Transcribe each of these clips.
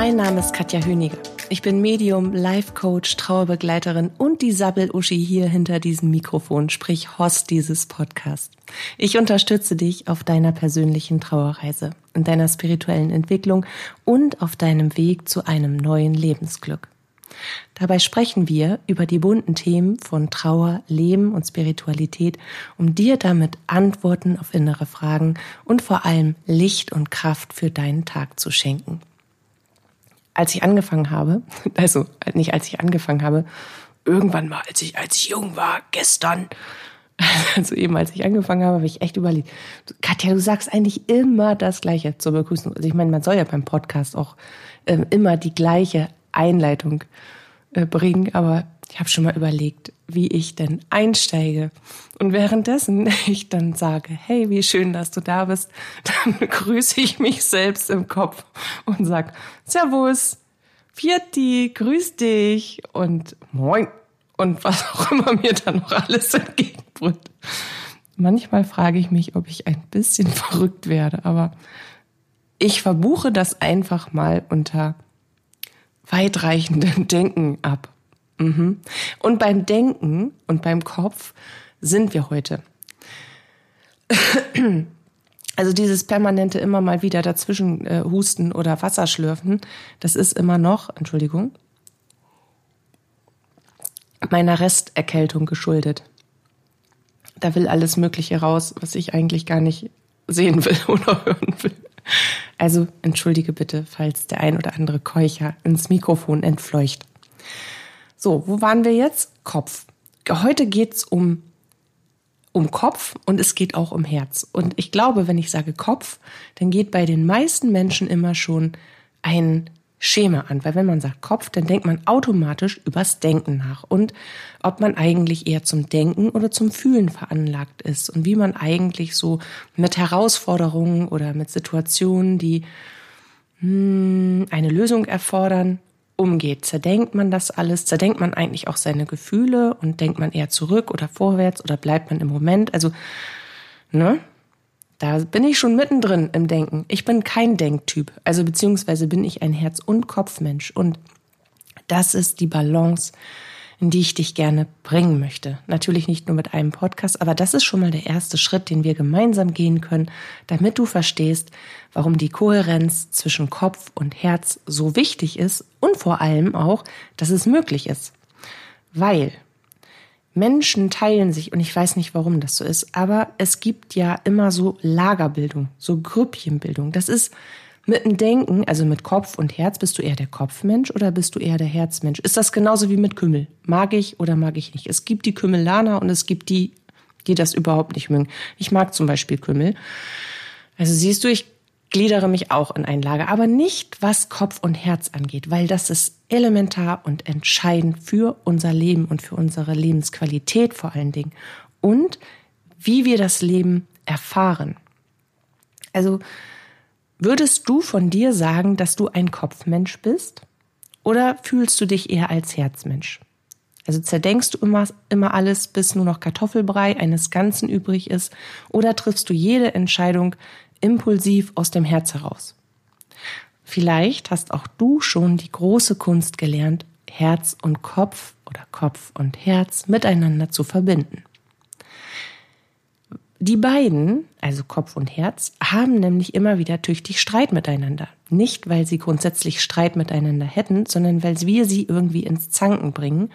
Mein Name ist Katja Höniger. Ich bin Medium, Life Coach, Trauerbegleiterin und die Sabbel-Uschi hier hinter diesem Mikrofon, sprich Host dieses Podcasts. Ich unterstütze dich auf deiner persönlichen Trauerreise, in deiner spirituellen Entwicklung und auf deinem Weg zu einem neuen Lebensglück. Dabei sprechen wir über die bunten Themen von Trauer, Leben und Spiritualität, um dir damit Antworten auf innere Fragen und vor allem Licht und Kraft für deinen Tag zu schenken als ich angefangen habe, also nicht als ich angefangen habe, irgendwann mal, als ich, als ich jung war, gestern, also eben als ich angefangen habe, habe ich echt überlegt, Katja, du sagst eigentlich immer das Gleiche zur Begrüßung. Also ich meine, man soll ja beim Podcast auch äh, immer die gleiche Einleitung äh, bringen, aber ich habe schon mal überlegt, wie ich denn einsteige. Und währenddessen ich dann sage, hey, wie schön, dass du da bist, dann grüße ich mich selbst im Kopf und sag, Servus, Vierti, grüß dich und Moin und was auch immer mir dann noch alles entgegenbringt. Manchmal frage ich mich, ob ich ein bisschen verrückt werde, aber ich verbuche das einfach mal unter weitreichendem Denken ab. Mhm. Und beim Denken und beim Kopf sind wir heute. Also dieses permanente immer mal wieder dazwischen äh, husten oder Wasser schlürfen, das ist immer noch, Entschuldigung, meiner Resterkältung geschuldet. Da will alles Mögliche raus, was ich eigentlich gar nicht sehen will oder hören will. Also entschuldige bitte, falls der ein oder andere Keucher ins Mikrofon entfleucht. So, wo waren wir jetzt? Kopf. Heute geht's um, um Kopf und es geht auch um Herz. Und ich glaube, wenn ich sage Kopf, dann geht bei den meisten Menschen immer schon ein Schema an. Weil wenn man sagt Kopf, dann denkt man automatisch übers Denken nach und ob man eigentlich eher zum Denken oder zum Fühlen veranlagt ist und wie man eigentlich so mit Herausforderungen oder mit Situationen, die hm, eine Lösung erfordern, umgeht. Zerdenkt man das alles? Zerdenkt man eigentlich auch seine Gefühle und denkt man eher zurück oder vorwärts oder bleibt man im Moment? Also, ne? Da bin ich schon mittendrin im Denken. Ich bin kein Denktyp. Also, beziehungsweise bin ich ein Herz- und Kopfmensch. Und das ist die Balance, in die ich dich gerne bringen möchte. Natürlich nicht nur mit einem Podcast, aber das ist schon mal der erste Schritt, den wir gemeinsam gehen können, damit du verstehst, warum die Kohärenz zwischen Kopf und Herz so wichtig ist und vor allem auch, dass es möglich ist. Weil Menschen teilen sich, und ich weiß nicht, warum das so ist, aber es gibt ja immer so Lagerbildung, so Grüppchenbildung. Das ist mit dem Denken, also mit Kopf und Herz, bist du eher der Kopfmensch oder bist du eher der Herzmensch? Ist das genauso wie mit Kümmel? Mag ich oder mag ich nicht? Es gibt die Kümmelaner und es gibt die, die das überhaupt nicht mögen. Ich mag zum Beispiel Kümmel. Also siehst du, ich gliedere mich auch in ein Lager, aber nicht was Kopf und Herz angeht, weil das ist elementar und entscheidend für unser Leben und für unsere Lebensqualität vor allen Dingen und wie wir das Leben erfahren. Also Würdest du von dir sagen, dass du ein Kopfmensch bist? Oder fühlst du dich eher als Herzmensch? Also zerdenkst du immer, immer alles, bis nur noch Kartoffelbrei eines Ganzen übrig ist? Oder triffst du jede Entscheidung impulsiv aus dem Herz heraus? Vielleicht hast auch du schon die große Kunst gelernt, Herz und Kopf oder Kopf und Herz miteinander zu verbinden. Die beiden, also Kopf und Herz, haben nämlich immer wieder tüchtig Streit miteinander. Nicht, weil sie grundsätzlich Streit miteinander hätten, sondern weil wir sie irgendwie ins Zanken bringen,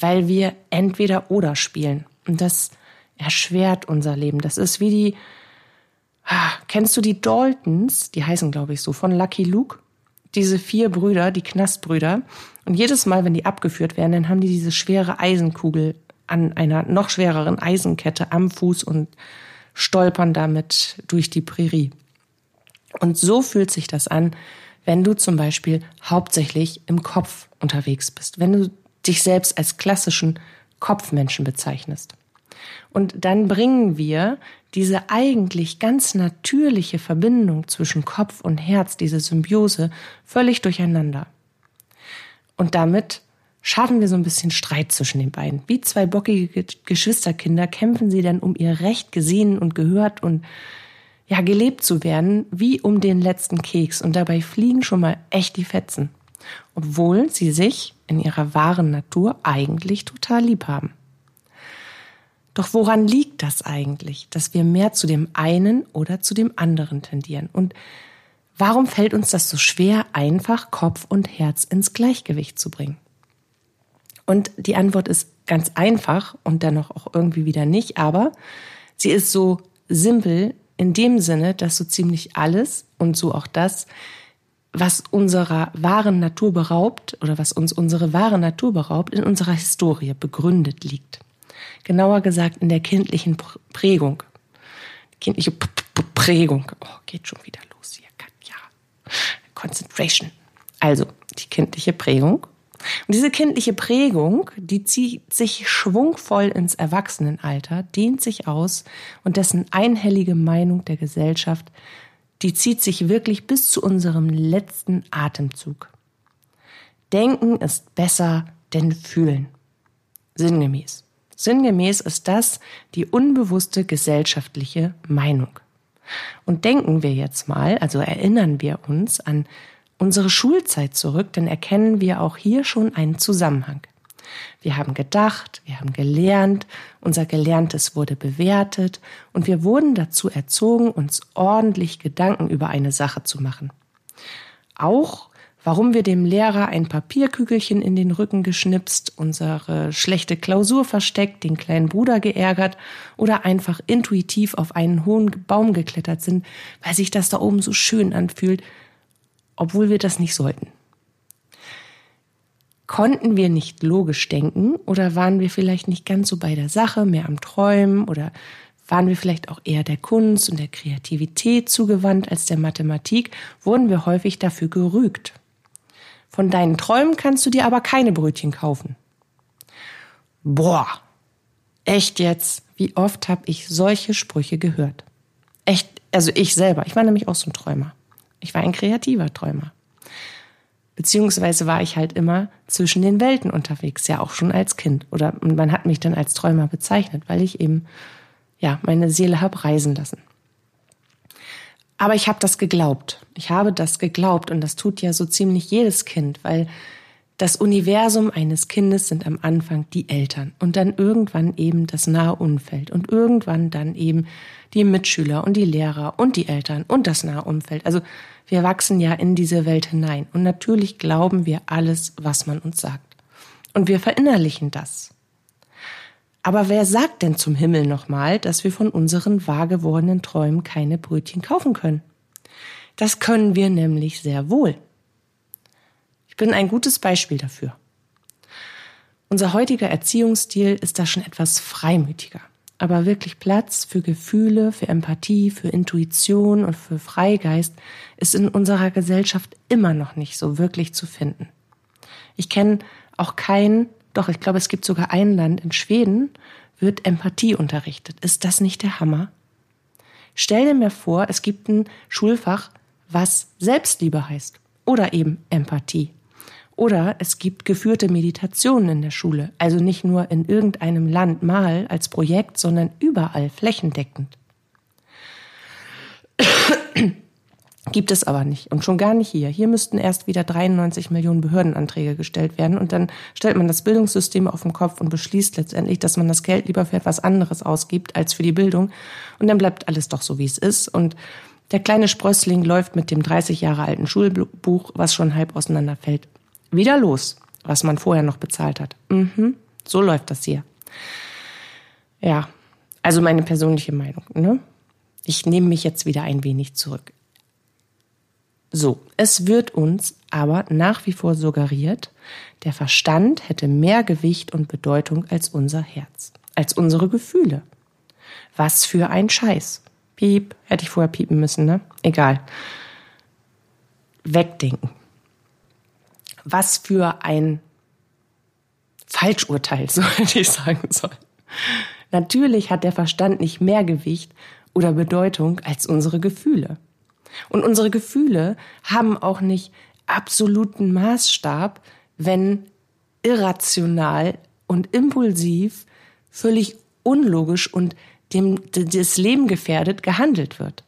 weil wir entweder oder spielen. Und das erschwert unser Leben. Das ist wie die, ah, kennst du die Daltons? Die heißen, glaube ich, so, von Lucky Luke? Diese vier Brüder, die Knastbrüder. Und jedes Mal, wenn die abgeführt werden, dann haben die diese schwere Eisenkugel an einer noch schwereren Eisenkette am Fuß und stolpern damit durch die Prärie. Und so fühlt sich das an, wenn du zum Beispiel hauptsächlich im Kopf unterwegs bist, wenn du dich selbst als klassischen Kopfmenschen bezeichnest. Und dann bringen wir diese eigentlich ganz natürliche Verbindung zwischen Kopf und Herz, diese Symbiose, völlig durcheinander. Und damit schaffen wir so ein bisschen Streit zwischen den beiden. Wie zwei bockige Geschwisterkinder kämpfen sie dann um ihr Recht gesehen und gehört und ja, gelebt zu werden, wie um den letzten Keks. Und dabei fliegen schon mal echt die Fetzen. Obwohl sie sich in ihrer wahren Natur eigentlich total lieb haben. Doch woran liegt das eigentlich, dass wir mehr zu dem einen oder zu dem anderen tendieren? Und warum fällt uns das so schwer, einfach Kopf und Herz ins Gleichgewicht zu bringen? Und die Antwort ist ganz einfach und dennoch auch irgendwie wieder nicht, aber sie ist so simpel in dem Sinne, dass so ziemlich alles und so auch das, was unserer wahren Natur beraubt oder was uns unsere wahre Natur beraubt, in unserer Historie begründet liegt genauer gesagt in der kindlichen Prägung. Kindliche P -P Prägung. Oh, geht schon wieder los hier, Katja. Concentration. Also, die kindliche Prägung. Und diese kindliche Prägung, die zieht sich schwungvoll ins Erwachsenenalter, dehnt sich aus und dessen einhellige Meinung der Gesellschaft, die zieht sich wirklich bis zu unserem letzten Atemzug. Denken ist besser denn fühlen. Sinngemäß. Sinngemäß ist das die unbewusste gesellschaftliche Meinung. Und denken wir jetzt mal, also erinnern wir uns an unsere Schulzeit zurück, dann erkennen wir auch hier schon einen Zusammenhang. Wir haben gedacht, wir haben gelernt, unser Gelerntes wurde bewertet und wir wurden dazu erzogen, uns ordentlich Gedanken über eine Sache zu machen. Auch warum wir dem Lehrer ein Papierkügelchen in den Rücken geschnipst, unsere schlechte Klausur versteckt, den kleinen Bruder geärgert oder einfach intuitiv auf einen hohen Baum geklettert sind, weil sich das da oben so schön anfühlt, obwohl wir das nicht sollten. Konnten wir nicht logisch denken oder waren wir vielleicht nicht ganz so bei der Sache, mehr am Träumen oder waren wir vielleicht auch eher der Kunst und der Kreativität zugewandt als der Mathematik, wurden wir häufig dafür gerügt. Von deinen Träumen kannst du dir aber keine Brötchen kaufen. Boah, echt jetzt? Wie oft habe ich solche Sprüche gehört? Echt, also ich selber. Ich war nämlich auch so ein Träumer. Ich war ein kreativer Träumer. Beziehungsweise war ich halt immer zwischen den Welten unterwegs, ja auch schon als Kind. Oder man hat mich dann als Träumer bezeichnet, weil ich eben, ja, meine Seele hab reisen lassen. Aber ich habe das geglaubt. Ich habe das geglaubt und das tut ja so ziemlich jedes Kind, weil das Universum eines Kindes sind am Anfang die Eltern und dann irgendwann eben das nahe Umfeld und irgendwann dann eben die Mitschüler und die Lehrer und die Eltern und das nahe Umfeld. Also wir wachsen ja in diese Welt hinein und natürlich glauben wir alles, was man uns sagt. Und wir verinnerlichen das. Aber wer sagt denn zum Himmel nochmal, dass wir von unseren wahr gewordenen Träumen keine Brötchen kaufen können? Das können wir nämlich sehr wohl. Ich bin ein gutes Beispiel dafür. Unser heutiger Erziehungsstil ist da schon etwas freimütiger. Aber wirklich Platz für Gefühle, für Empathie, für Intuition und für Freigeist ist in unserer Gesellschaft immer noch nicht so wirklich zu finden. Ich kenne auch keinen doch, ich glaube, es gibt sogar ein Land in Schweden, wird Empathie unterrichtet. Ist das nicht der Hammer? Stell dir mir vor, es gibt ein Schulfach, was Selbstliebe heißt oder eben Empathie. Oder es gibt geführte Meditationen in der Schule, also nicht nur in irgendeinem Land mal als Projekt, sondern überall flächendeckend. Gibt es aber nicht. Und schon gar nicht hier. Hier müssten erst wieder 93 Millionen Behördenanträge gestellt werden. Und dann stellt man das Bildungssystem auf den Kopf und beschließt letztendlich, dass man das Geld lieber für etwas anderes ausgibt als für die Bildung. Und dann bleibt alles doch so, wie es ist. Und der kleine Sprössling läuft mit dem 30 Jahre alten Schulbuch, was schon halb auseinanderfällt, wieder los, was man vorher noch bezahlt hat. Mhm, so läuft das hier. Ja, also meine persönliche Meinung. Ne? Ich nehme mich jetzt wieder ein wenig zurück. So, es wird uns aber nach wie vor suggeriert, der Verstand hätte mehr Gewicht und Bedeutung als unser Herz, als unsere Gefühle. Was für ein Scheiß. Piep, hätte ich vorher piepen müssen, ne? Egal. wegdenken. Was für ein Falschurteil, so hätte ich sagen sollen. Natürlich hat der Verstand nicht mehr Gewicht oder Bedeutung als unsere Gefühle. Und unsere Gefühle haben auch nicht absoluten Maßstab, wenn irrational und impulsiv, völlig unlogisch und dem das Leben gefährdet gehandelt wird.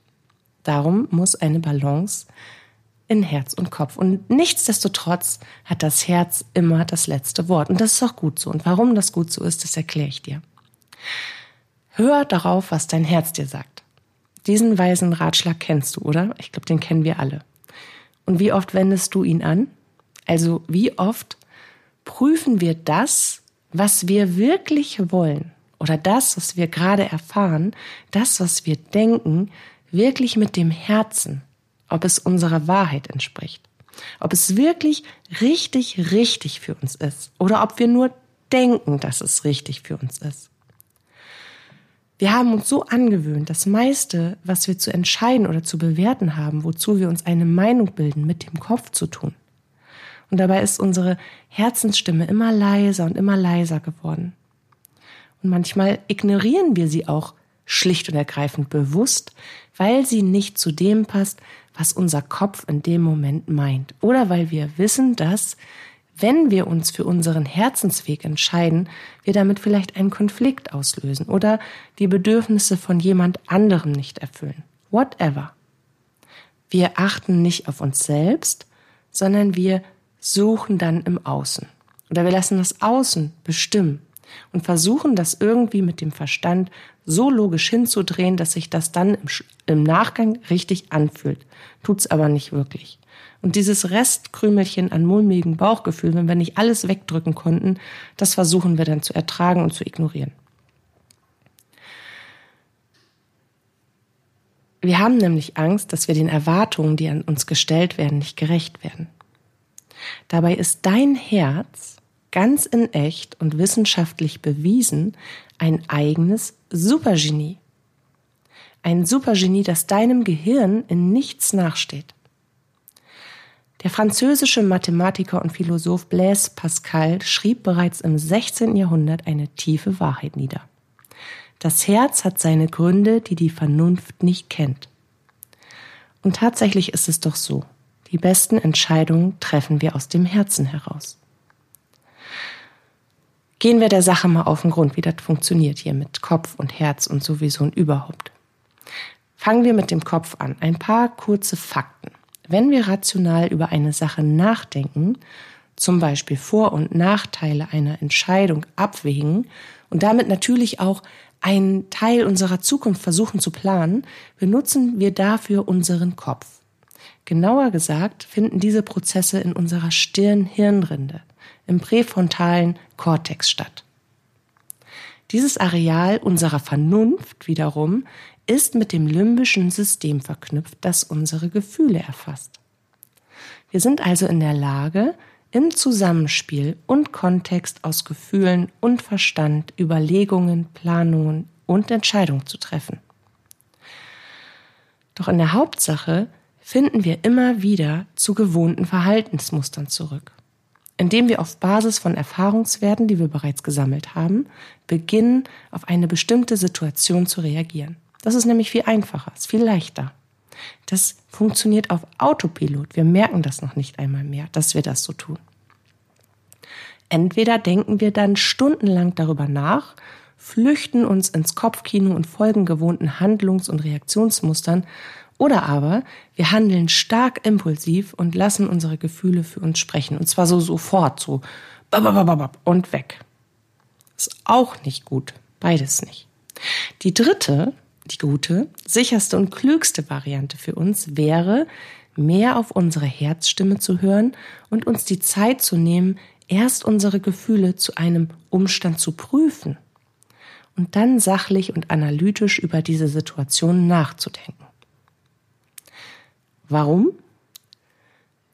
Darum muss eine Balance in Herz und Kopf. Und nichtsdestotrotz hat das Herz immer das letzte Wort. Und das ist auch gut so. Und warum das gut so ist, das erkläre ich dir. Hör darauf, was dein Herz dir sagt. Diesen weisen Ratschlag kennst du, oder? Ich glaube, den kennen wir alle. Und wie oft wendest du ihn an? Also wie oft prüfen wir das, was wir wirklich wollen oder das, was wir gerade erfahren, das, was wir denken, wirklich mit dem Herzen, ob es unserer Wahrheit entspricht, ob es wirklich richtig, richtig für uns ist oder ob wir nur denken, dass es richtig für uns ist. Wir haben uns so angewöhnt, das meiste, was wir zu entscheiden oder zu bewerten haben, wozu wir uns eine Meinung bilden, mit dem Kopf zu tun. Und dabei ist unsere Herzensstimme immer leiser und immer leiser geworden. Und manchmal ignorieren wir sie auch schlicht und ergreifend bewusst, weil sie nicht zu dem passt, was unser Kopf in dem Moment meint. Oder weil wir wissen, dass, wenn wir uns für unseren Herzensweg entscheiden, wir damit vielleicht einen Konflikt auslösen oder die Bedürfnisse von jemand anderem nicht erfüllen. Whatever. Wir achten nicht auf uns selbst, sondern wir suchen dann im Außen. Oder wir lassen das Außen bestimmen und versuchen das irgendwie mit dem Verstand so logisch hinzudrehen, dass sich das dann im, im Nachgang richtig anfühlt. Tut's aber nicht wirklich. Und dieses Restkrümelchen an mulmigem Bauchgefühl, wenn wir nicht alles wegdrücken konnten, das versuchen wir dann zu ertragen und zu ignorieren. Wir haben nämlich Angst, dass wir den Erwartungen, die an uns gestellt werden, nicht gerecht werden. Dabei ist dein Herz ganz in echt und wissenschaftlich bewiesen ein eigenes Supergenie. Ein Supergenie, das deinem Gehirn in nichts nachsteht. Der französische Mathematiker und Philosoph Blaise Pascal schrieb bereits im 16. Jahrhundert eine tiefe Wahrheit nieder. Das Herz hat seine Gründe, die die Vernunft nicht kennt. Und tatsächlich ist es doch so. Die besten Entscheidungen treffen wir aus dem Herzen heraus. Gehen wir der Sache mal auf den Grund, wie das funktioniert hier mit Kopf und Herz und sowieso und überhaupt. Fangen wir mit dem Kopf an. Ein paar kurze Fakten. Wenn wir rational über eine Sache nachdenken, zum Beispiel Vor- und Nachteile einer Entscheidung abwägen und damit natürlich auch einen Teil unserer Zukunft versuchen zu planen, benutzen wir dafür unseren Kopf. Genauer gesagt finden diese Prozesse in unserer Stirn-Hirnrinde im präfrontalen Kortex statt. Dieses Areal unserer Vernunft wiederum ist mit dem limbischen System verknüpft, das unsere Gefühle erfasst. Wir sind also in der Lage, im Zusammenspiel und Kontext aus Gefühlen und Verstand Überlegungen, Planungen und Entscheidungen zu treffen. Doch in der Hauptsache finden wir immer wieder zu gewohnten Verhaltensmustern zurück indem wir auf Basis von Erfahrungswerten, die wir bereits gesammelt haben, beginnen, auf eine bestimmte Situation zu reagieren. Das ist nämlich viel einfacher, ist viel leichter. Das funktioniert auf Autopilot. Wir merken das noch nicht einmal mehr, dass wir das so tun. Entweder denken wir dann stundenlang darüber nach, flüchten uns ins Kopfkino und folgen gewohnten Handlungs- und Reaktionsmustern oder aber wir handeln stark impulsiv und lassen unsere Gefühle für uns sprechen. Und zwar so sofort, so und weg. Ist auch nicht gut. Beides nicht. Die dritte, die gute, sicherste und klügste Variante für uns wäre, mehr auf unsere Herzstimme zu hören und uns die Zeit zu nehmen, erst unsere Gefühle zu einem Umstand zu prüfen und dann sachlich und analytisch über diese Situation nachzudenken. Warum?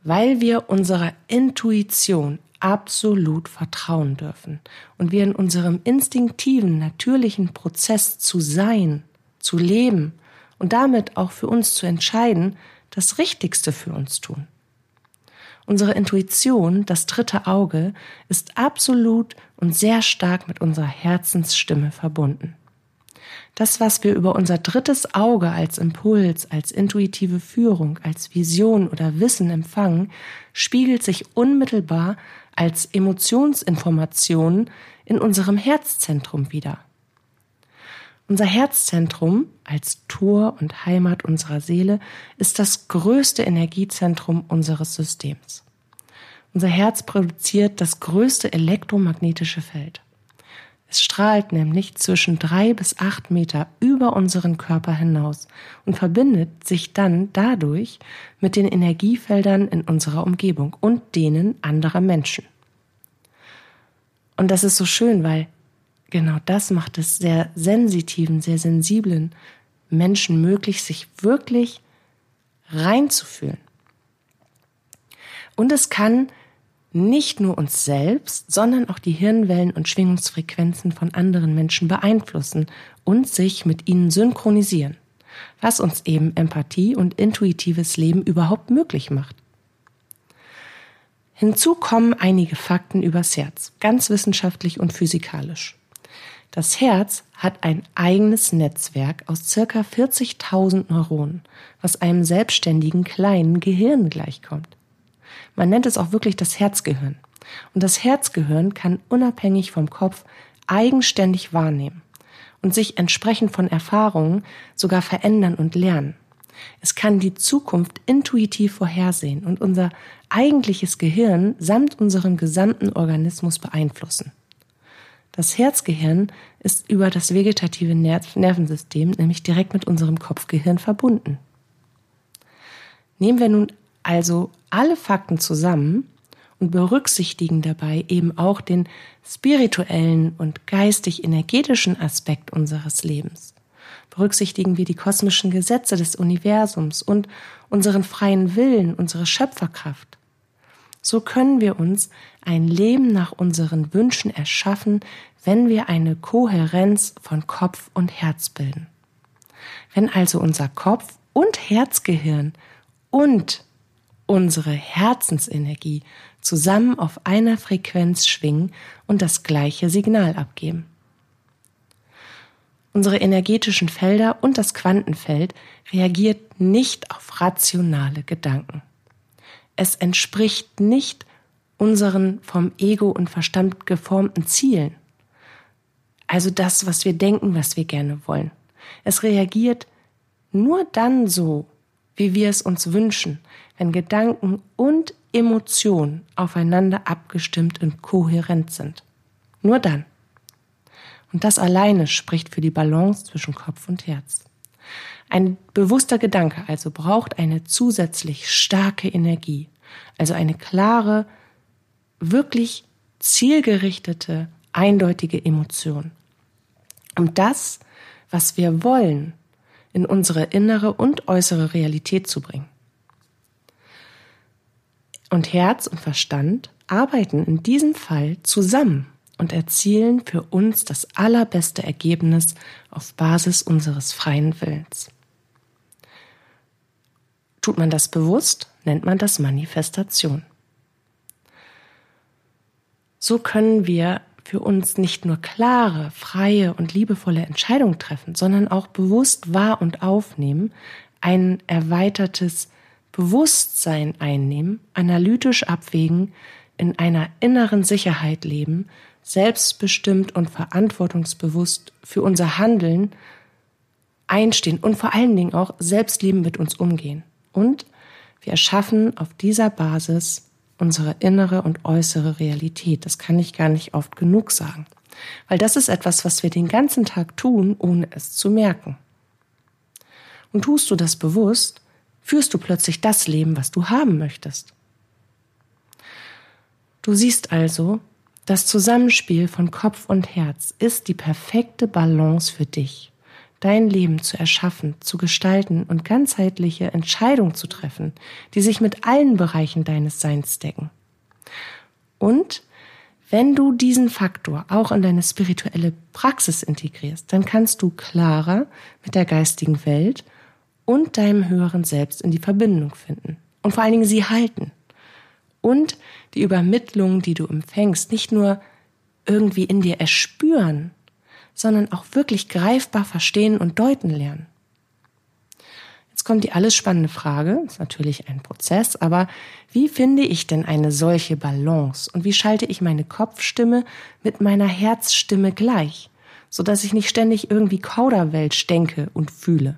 Weil wir unserer Intuition absolut vertrauen dürfen und wir in unserem instinktiven, natürlichen Prozess zu sein, zu leben und damit auch für uns zu entscheiden, das Richtigste für uns tun. Unsere Intuition, das dritte Auge, ist absolut und sehr stark mit unserer Herzensstimme verbunden. Das, was wir über unser drittes Auge als Impuls, als intuitive Führung, als Vision oder Wissen empfangen, spiegelt sich unmittelbar als Emotionsinformation in unserem Herzzentrum wieder. Unser Herzzentrum als Tor und Heimat unserer Seele ist das größte Energiezentrum unseres Systems. Unser Herz produziert das größte elektromagnetische Feld. Es strahlt nämlich zwischen drei bis acht Meter über unseren Körper hinaus und verbindet sich dann dadurch mit den Energiefeldern in unserer Umgebung und denen anderer Menschen. Und das ist so schön, weil genau das macht es sehr sensitiven, sehr sensiblen Menschen möglich, sich wirklich reinzufühlen. Und es kann nicht nur uns selbst, sondern auch die Hirnwellen und Schwingungsfrequenzen von anderen Menschen beeinflussen und sich mit ihnen synchronisieren, was uns eben Empathie und intuitives Leben überhaupt möglich macht. Hinzu kommen einige Fakten übers Herz, ganz wissenschaftlich und physikalisch. Das Herz hat ein eigenes Netzwerk aus circa 40.000 Neuronen, was einem selbstständigen kleinen Gehirn gleichkommt. Man nennt es auch wirklich das Herzgehirn. Und das Herzgehirn kann unabhängig vom Kopf eigenständig wahrnehmen und sich entsprechend von Erfahrungen sogar verändern und lernen. Es kann die Zukunft intuitiv vorhersehen und unser eigentliches Gehirn samt unserem gesamten Organismus beeinflussen. Das Herzgehirn ist über das vegetative Nervensystem nämlich direkt mit unserem Kopfgehirn verbunden. Nehmen wir nun also alle Fakten zusammen und berücksichtigen dabei eben auch den spirituellen und geistig-energetischen Aspekt unseres Lebens. Berücksichtigen wir die kosmischen Gesetze des Universums und unseren freien Willen, unsere Schöpferkraft. So können wir uns ein Leben nach unseren Wünschen erschaffen, wenn wir eine Kohärenz von Kopf und Herz bilden. Wenn also unser Kopf und Herzgehirn und unsere Herzensenergie zusammen auf einer Frequenz schwingen und das gleiche Signal abgeben. Unsere energetischen Felder und das Quantenfeld reagiert nicht auf rationale Gedanken. Es entspricht nicht unseren vom Ego und Verstand geformten Zielen. Also das, was wir denken, was wir gerne wollen. Es reagiert nur dann so, wie wir es uns wünschen, wenn Gedanken und Emotionen aufeinander abgestimmt und kohärent sind. Nur dann. Und das alleine spricht für die Balance zwischen Kopf und Herz. Ein bewusster Gedanke also braucht eine zusätzlich starke Energie, also eine klare, wirklich zielgerichtete, eindeutige Emotion. Um das, was wir wollen, in unsere innere und äußere Realität zu bringen. Und Herz und Verstand arbeiten in diesem Fall zusammen und erzielen für uns das allerbeste Ergebnis auf Basis unseres freien Willens. Tut man das bewusst, nennt man das Manifestation. So können wir für uns nicht nur klare, freie und liebevolle Entscheidungen treffen, sondern auch bewusst wahr und aufnehmen, ein erweitertes Bewusstsein einnehmen, analytisch abwägen, in einer inneren Sicherheit leben, selbstbestimmt und verantwortungsbewusst für unser Handeln einstehen und vor allen Dingen auch Selbstleben mit uns umgehen. Und wir erschaffen auf dieser Basis unsere innere und äußere Realität. Das kann ich gar nicht oft genug sagen. Weil das ist etwas, was wir den ganzen Tag tun, ohne es zu merken. Und tust du das bewusst, führst du plötzlich das Leben, was du haben möchtest. Du siehst also, das Zusammenspiel von Kopf und Herz ist die perfekte Balance für dich, dein Leben zu erschaffen, zu gestalten und ganzheitliche Entscheidungen zu treffen, die sich mit allen Bereichen deines Seins decken. Und wenn du diesen Faktor auch in deine spirituelle Praxis integrierst, dann kannst du klarer mit der geistigen Welt und deinem höheren Selbst in die Verbindung finden und vor allen Dingen sie halten und die Übermittlung, die du empfängst, nicht nur irgendwie in dir erspüren, sondern auch wirklich greifbar verstehen und deuten lernen. Jetzt kommt die alles spannende Frage, ist natürlich ein Prozess, aber wie finde ich denn eine solche Balance und wie schalte ich meine Kopfstimme mit meiner Herzstimme gleich, so dass ich nicht ständig irgendwie Kauderwelsch denke und fühle?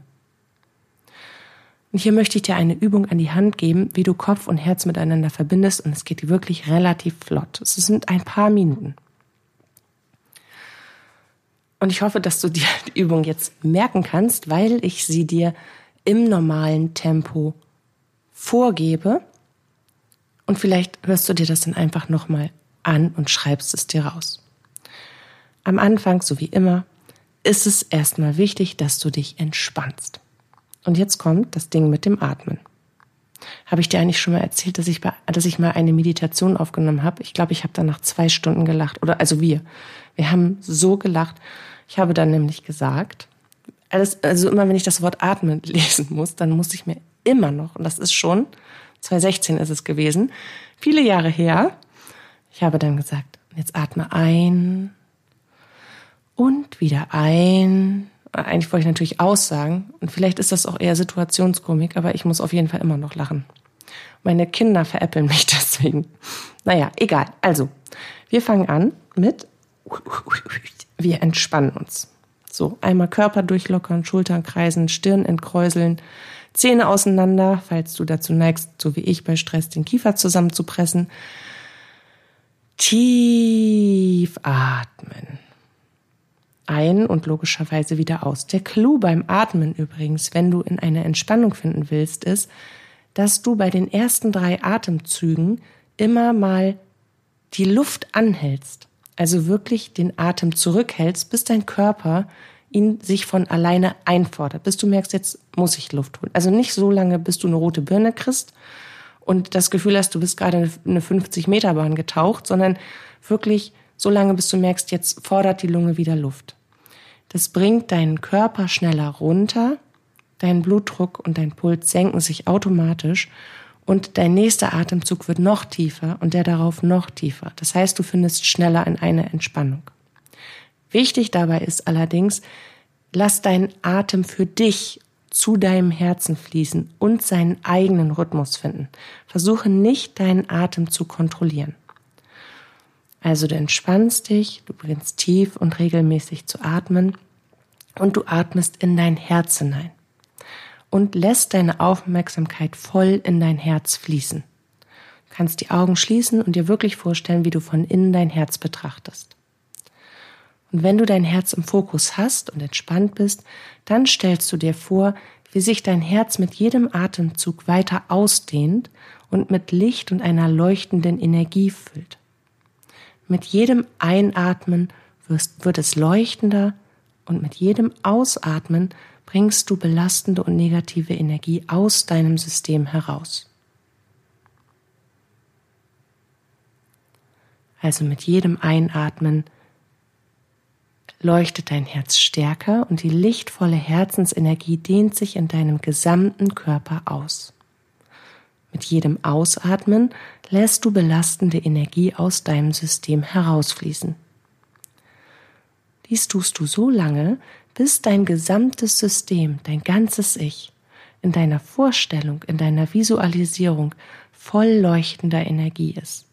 Und hier möchte ich dir eine Übung an die Hand geben, wie du Kopf und Herz miteinander verbindest und es geht wirklich relativ flott. Es sind ein paar Minuten. Und ich hoffe, dass du dir die Übung jetzt merken kannst, weil ich sie dir im normalen Tempo vorgebe. Und vielleicht hörst du dir das dann einfach nochmal an und schreibst es dir raus. Am Anfang, so wie immer, ist es erstmal wichtig, dass du dich entspannst. Und jetzt kommt das Ding mit dem Atmen. Habe ich dir eigentlich schon mal erzählt, dass ich, bei, dass ich mal eine Meditation aufgenommen habe? Ich glaube, ich habe dann nach zwei Stunden gelacht. Oder also wir. Wir haben so gelacht. Ich habe dann nämlich gesagt, alles, also immer wenn ich das Wort atmen lesen muss, dann muss ich mir immer noch, und das ist schon, 2016 ist es gewesen, viele Jahre her, ich habe dann gesagt, jetzt atme ein und wieder ein. Eigentlich wollte ich natürlich aussagen und vielleicht ist das auch eher Situationskomik, aber ich muss auf jeden Fall immer noch lachen. Meine Kinder veräppeln mich deswegen. Naja, egal. Also, wir fangen an mit, wir entspannen uns. So, einmal Körper durchlockern, Schultern kreisen, Stirn entkräuseln, Zähne auseinander, falls du dazu neigst, so wie ich bei Stress, den Kiefer zusammenzupressen. Tief atmen. Ein und logischerweise wieder aus. Der Clou beim Atmen übrigens, wenn du in eine Entspannung finden willst, ist, dass du bei den ersten drei Atemzügen immer mal die Luft anhältst also wirklich den Atem zurückhältst, bis dein Körper ihn sich von alleine einfordert, bis du merkst, jetzt muss ich Luft holen. Also nicht so lange, bis du eine rote Birne kriegst und das Gefühl hast, du bist gerade eine 50 Meter Bahn getaucht, sondern wirklich so lange, bis du merkst, jetzt fordert die Lunge wieder Luft. Das bringt deinen Körper schneller runter, dein Blutdruck und dein Puls senken sich automatisch und dein nächster Atemzug wird noch tiefer und der darauf noch tiefer. Das heißt, du findest schneller in eine Entspannung. Wichtig dabei ist allerdings, lass deinen Atem für dich zu deinem Herzen fließen und seinen eigenen Rhythmus finden. Versuche nicht deinen Atem zu kontrollieren. Also du entspannst dich, du beginnst tief und regelmäßig zu atmen und du atmest in dein Herz hinein und lässt deine Aufmerksamkeit voll in dein Herz fließen. Du kannst die Augen schließen und dir wirklich vorstellen, wie du von innen dein Herz betrachtest. Und wenn du dein Herz im Fokus hast und entspannt bist, dann stellst du dir vor, wie sich dein Herz mit jedem Atemzug weiter ausdehnt und mit Licht und einer leuchtenden Energie füllt. Mit jedem Einatmen wird es leuchtender und mit jedem Ausatmen bringst du belastende und negative Energie aus deinem System heraus. Also mit jedem Einatmen leuchtet dein Herz stärker und die lichtvolle Herzensenergie dehnt sich in deinem gesamten Körper aus. Mit jedem Ausatmen lässt du belastende Energie aus deinem System herausfließen. Dies tust du so lange, bis dein gesamtes System, dein ganzes Ich, in deiner Vorstellung, in deiner Visualisierung voll leuchtender Energie ist.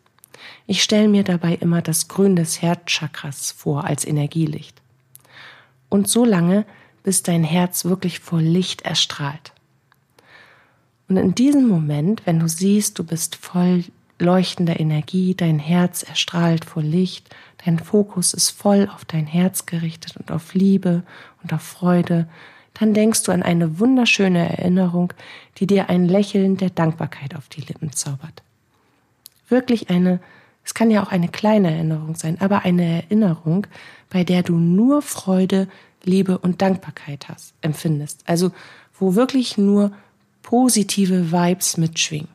Ich stelle mir dabei immer das Grün des Herzchakras vor als Energielicht. Und so lange, bis dein Herz wirklich vor Licht erstrahlt. Und in diesem Moment, wenn du siehst, du bist voll leuchtender Energie, dein Herz erstrahlt vor Licht, dein Fokus ist voll auf dein Herz gerichtet und auf Liebe und auf Freude, dann denkst du an eine wunderschöne Erinnerung, die dir ein Lächeln der Dankbarkeit auf die Lippen zaubert. Wirklich eine, es kann ja auch eine kleine Erinnerung sein, aber eine Erinnerung, bei der du nur Freude, Liebe und Dankbarkeit hast, empfindest. Also, wo wirklich nur positive Vibes mitschwingen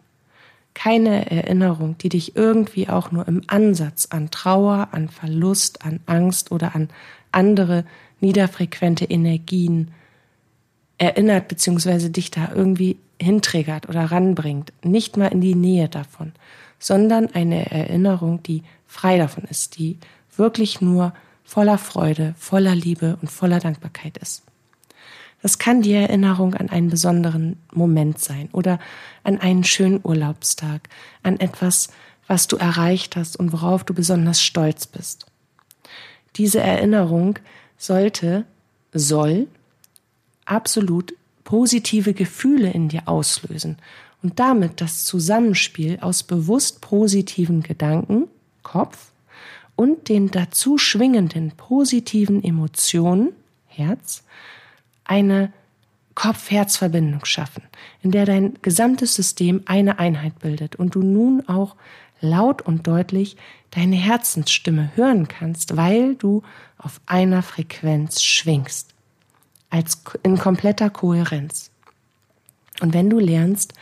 keine Erinnerung, die dich irgendwie auch nur im Ansatz an Trauer, an Verlust, an Angst oder an andere niederfrequente Energien erinnert bzw. dich da irgendwie hinträgert oder ranbringt, nicht mal in die Nähe davon, sondern eine Erinnerung, die frei davon ist, die wirklich nur voller Freude, voller Liebe und voller Dankbarkeit ist. Das kann die Erinnerung an einen besonderen Moment sein oder an einen schönen Urlaubstag, an etwas, was du erreicht hast und worauf du besonders stolz bist. Diese Erinnerung sollte, soll absolut positive Gefühle in dir auslösen und damit das Zusammenspiel aus bewusst positiven Gedanken, Kopf, und den dazu schwingenden positiven Emotionen, Herz, eine Kopf-Herz-Verbindung schaffen, in der dein gesamtes System eine Einheit bildet und du nun auch laut und deutlich deine Herzensstimme hören kannst, weil du auf einer Frequenz schwingst, als in kompletter Kohärenz. Und wenn du lernst,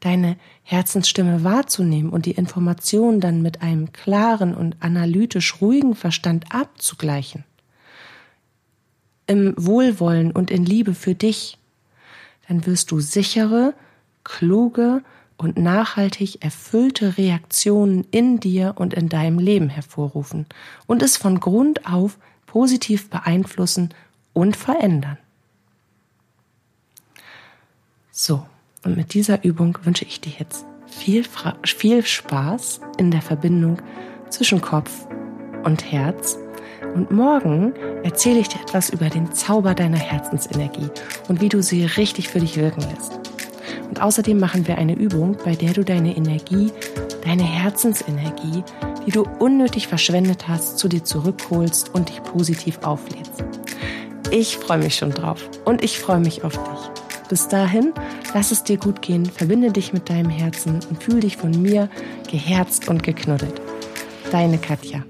deine Herzensstimme wahrzunehmen und die Informationen dann mit einem klaren und analytisch ruhigen Verstand abzugleichen, im Wohlwollen und in Liebe für dich, dann wirst du sichere, kluge und nachhaltig erfüllte Reaktionen in dir und in deinem Leben hervorrufen und es von Grund auf positiv beeinflussen und verändern. So, und mit dieser Übung wünsche ich dir jetzt viel, viel Spaß in der Verbindung zwischen Kopf und Herz und morgen erzähle ich dir etwas über den Zauber deiner Herzensenergie und wie du sie richtig für dich wirken lässt. Und außerdem machen wir eine Übung, bei der du deine Energie, deine Herzensenergie, die du unnötig verschwendet hast, zu dir zurückholst und dich positiv auflädst. Ich freue mich schon drauf und ich freue mich auf dich. Bis dahin, lass es dir gut gehen, verbinde dich mit deinem Herzen und fühl dich von mir geherzt und geknuddelt. Deine Katja.